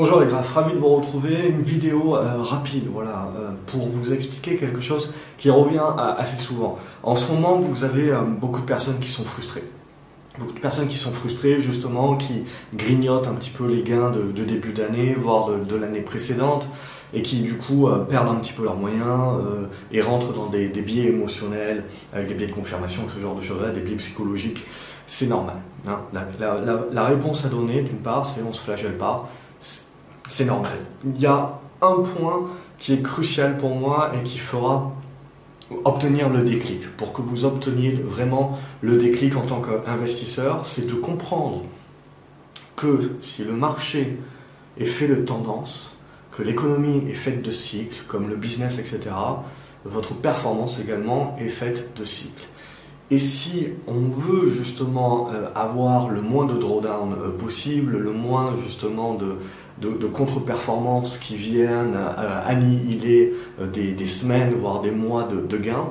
Bonjour les graphes, ravi de vous retrouver. Une vidéo euh, rapide, voilà, euh, pour vous expliquer quelque chose qui revient euh, assez souvent. En ce moment, vous avez beaucoup de personnes qui sont frustrées. Beaucoup de personnes qui sont frustrées, justement, qui grignotent un petit peu les gains de, début d'année, voire de, l'année précédente, et qui du coup perdent un petit peu leurs moyens et rentrent dans des, biais émotionnels, avec des biais de confirmation, ce genre de choses-là, des biais psychologiques. C'est normal. Hein. La, la réponse à donner, d'une part, c'est on se flagelle pas c'est normal. Il y a un point qui est crucial pour moi et qui fera obtenir le déclic. Pour que vous obteniez vraiment le déclic en tant qu'investisseur, c'est de comprendre que si le marché est fait de tendance, que l'économie est faite de cycles, comme le business, etc., votre performance également est faite de cycles. Et si on veut justement euh, avoir le moins de drawdown euh, possible, le moins justement de, de, contre-performances qui viennent euh, annihiler des, semaines, voire des mois de, gains,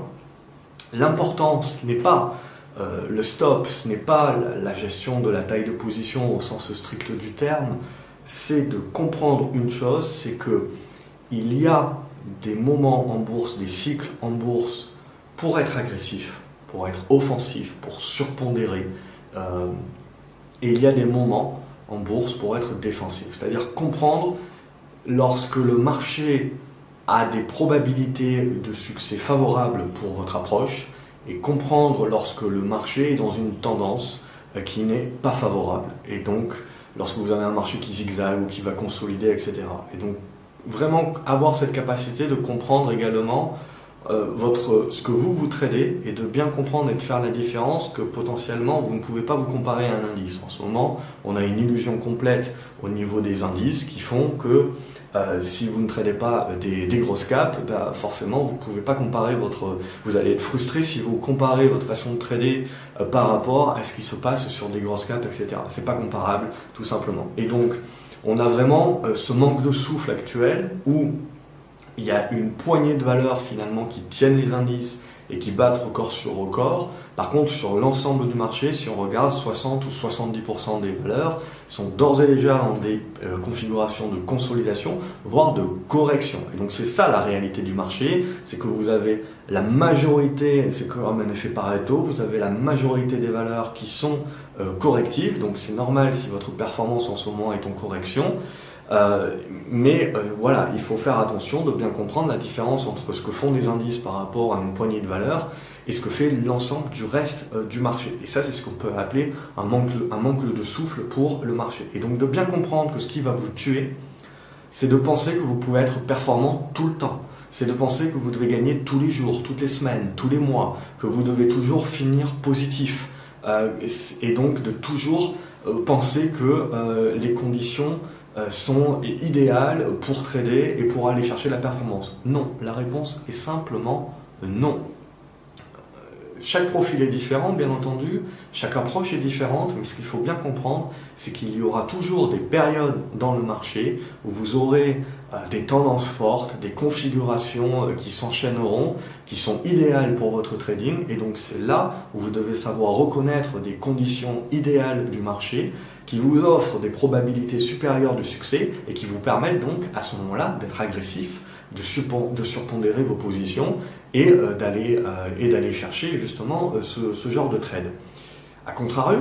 l'important, ce n'est pas le stop, ce n'est pas la gestion de la taille de position au sens strict du terme, c'est de comprendre une chose, c'est que il y a des moments en bourse, des cycles en bourse pour être agressif, pour être offensif, pour surpondérer. Euh, et il y a des moments en bourse pour être défensif, c'est-à-dire comprendre lorsque le marché a des probabilités de succès favorables pour votre approche et comprendre lorsque le marché est dans une tendance euh, qui n'est pas favorable. Et donc, lorsque vous avez un marché qui zigzague ou qui va consolider, etc. Et donc, vraiment avoir cette capacité de comprendre également votre, ce que vous vous tradez et de bien comprendre et de faire la différence que potentiellement vous ne pouvez pas vous comparer à un indice. En ce moment, on a une illusion complète au niveau des indices qui font que euh, si vous ne tradez pas des, grosses caps, bah, forcément vous ne pouvez pas comparer votre. Vous allez être frustré si vous comparez votre façon de trader euh, par rapport à ce qui se passe sur des grosses caps, etc. C'est pas comparable, tout simplement. Et donc, on a vraiment ce manque de souffle actuel où il y a une poignée de valeurs finalement qui tiennent les indices et qui battent record sur record. Par contre, sur l'ensemble du marché, si on regarde, 60 ou 70% des valeurs sont d'ores et déjà dans des euh, configurations de consolidation, voire de correction. Et donc c'est ça la réalité du marché, c'est que vous avez la majorité, c'est comme un effet Pareto, vous avez la majorité des valeurs qui sont euh, correctives, donc c'est normal si votre performance en ce moment est en correction. Euh, mais euh, voilà, il faut faire attention de bien comprendre la différence entre ce que font les indices par rapport à une poignée de valeurs et ce que fait l'ensemble du reste euh, du marché. Et ça, c'est ce qu'on peut appeler un manque, un manque de souffle pour le marché. Et donc de bien comprendre que ce qui va vous tuer, c'est de penser que vous pouvez être performant tout le temps. C'est de penser que vous devez gagner tous les jours, toutes les semaines, tous les mois, que vous devez toujours finir positif. et donc de toujours penser que les conditions sont idéales pour trader et pour aller chercher la performance Non, la réponse est simplement non. Chaque profil est différent, bien entendu, chaque approche est différente, mais ce qu'il faut bien comprendre, c'est qu'il y aura toujours des périodes dans le marché où vous aurez euh, des tendances fortes, des configurations euh, qui s'enchaîneront, qui sont idéales pour votre trading, et donc c'est là où vous devez savoir reconnaître des conditions idéales du marché qui vous offrent des probabilités supérieures de succès et qui vous permettent donc à ce moment-là d'être agressif, de, surpondérer vos positions et euh, euh, d'aller chercher justement euh, ce, genre de trade. A contrario,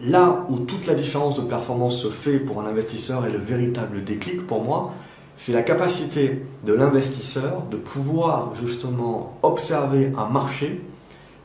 là où toute la différence de performance se fait pour un investisseur et le véritable déclic pour moi, c'est la capacité de l'investisseur de pouvoir justement observer un marché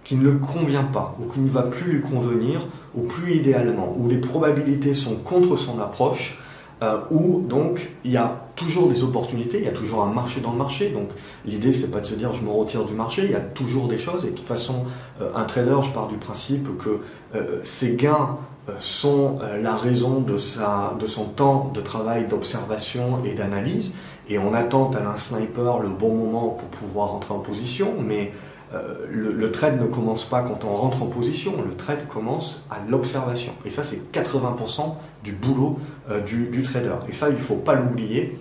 qui ne le convient pas ou qui ne va plus lui convenir ou plus idéalement, où les probabilités sont contre son approche, euh, où donc il y a toujours des opportunités, il y a toujours un marché dans le marché. Donc l'idée c'est pas de se dire je me retire du marché, il y a toujours des choses. Et de toute façon, euh, un trader, je pars du principe que euh, ses gains sont la raison de, de son temps de travail d'observation et d'analyse. Et on attend à un sniper le bon moment pour pouvoir entrer en position, mais euh, le, trade ne commence pas quand on rentre en position, le trade commence à l'observation. Et ça, c'est 80% du boulot euh, du, trader. Et ça, il ne faut pas l'oublier.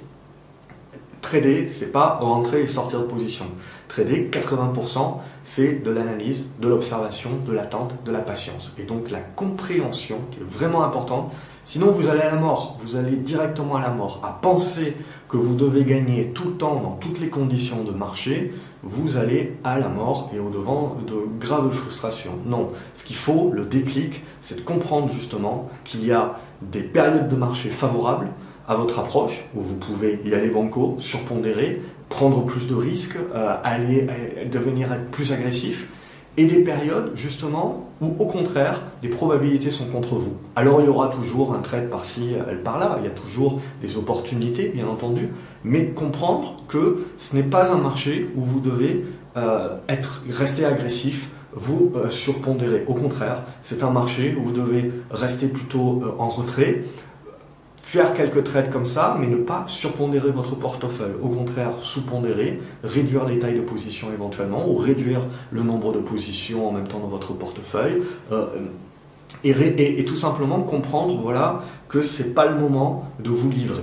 Trader, c'est pas rentrer et sortir de position. Trader, 80%, c'est de l'analyse, de l'observation, de l'attente, de la patience. Et donc la compréhension, qui est vraiment importante, Sinon, vous allez à la mort, vous allez directement à la mort. À penser que vous devez gagner tout le temps dans toutes les conditions de marché, vous allez à la mort et au-devant de graves frustrations. Non, ce qu'il faut, le déclic, c'est de comprendre justement qu'il y a des périodes de marché favorables à votre approche, où vous pouvez y aller banco, surpondérer, prendre plus de risques, euh, aller, euh, devenir plus agressif, et des périodes justement où au contraire des probabilités sont contre vous. Alors il y aura toujours un trade par-ci, euh, par-là, il y a toujours des opportunités bien entendu, mais comprendre que ce n'est pas un marché où vous devez euh, être, rester agressif, vous euh, surpondérer. Au contraire, c'est un marché où vous devez rester plutôt en retrait, faire quelques trades comme ça, mais ne pas surpondérer votre portefeuille. Au contraire, sous-pondérer, réduire les tailles de position éventuellement, ou réduire le nombre de positions en même temps dans votre portefeuille. Euh, et, tout simplement comprendre voilà, que ce n'est pas le moment de vous livrer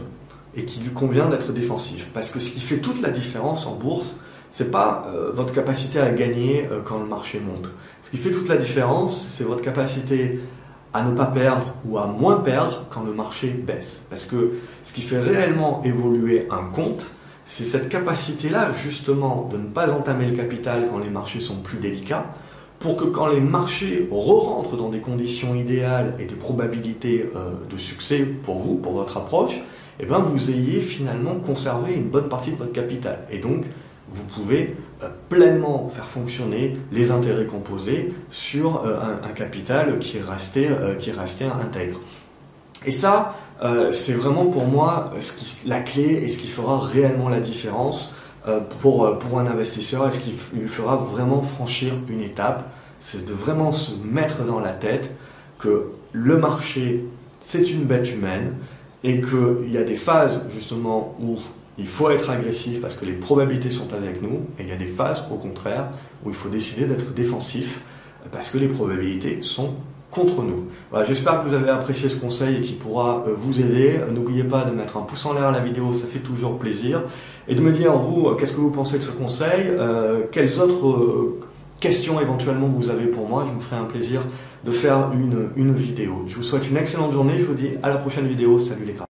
et qu'il lui convient d'être défensif. Parce que ce qui fait toute la différence en bourse, ce n'est pas euh, votre capacité à gagner euh, quand le marché monte. Ce qui fait toute la différence, c'est votre capacité à ne pas perdre ou à moins perdre quand le marché baisse. Parce que ce qui fait réellement évoluer un compte, c'est cette capacité-là justement de ne pas entamer le capital quand les marchés sont plus délicats, pour que quand les marchés re-rentrent dans des conditions idéales et des probabilités euh, de succès pour vous, pour votre approche, eh ben vous ayez finalement conservé une bonne partie de votre capital. Et donc, vous pouvez euh, pleinement faire fonctionner les intérêts composés sur euh, un, capital qui est resté, euh, qui est intègre. Et ça, c'est vraiment pour moi la clé et ce qui fera réellement la différence pour, pour un investisseur et ce qui lui fera vraiment franchir une étape. C'est de vraiment se mettre dans la tête que le marché, c'est une bête humaine et qu'il y a des phases justement où il faut être agressif parce que les probabilités sont avec nous, et il y a des phases, au contraire, où il faut décider d'être défensif parce que les probabilités sont contre nous. Voilà, J'espère que vous avez apprécié ce conseil et qu'il pourra euh, vous aider. N'oubliez pas de mettre un pouce en l'air à la vidéo, ça fait toujours plaisir. Et de me dire, vous, qu'est-ce que vous pensez de ce conseil euh, Quelles autres euh, questions éventuellement vous avez pour moi Je me ferai un plaisir de faire une, une vidéo. Je vous souhaite une excellente journée. Je vous dis à la prochaine vidéo. Salut les crabes.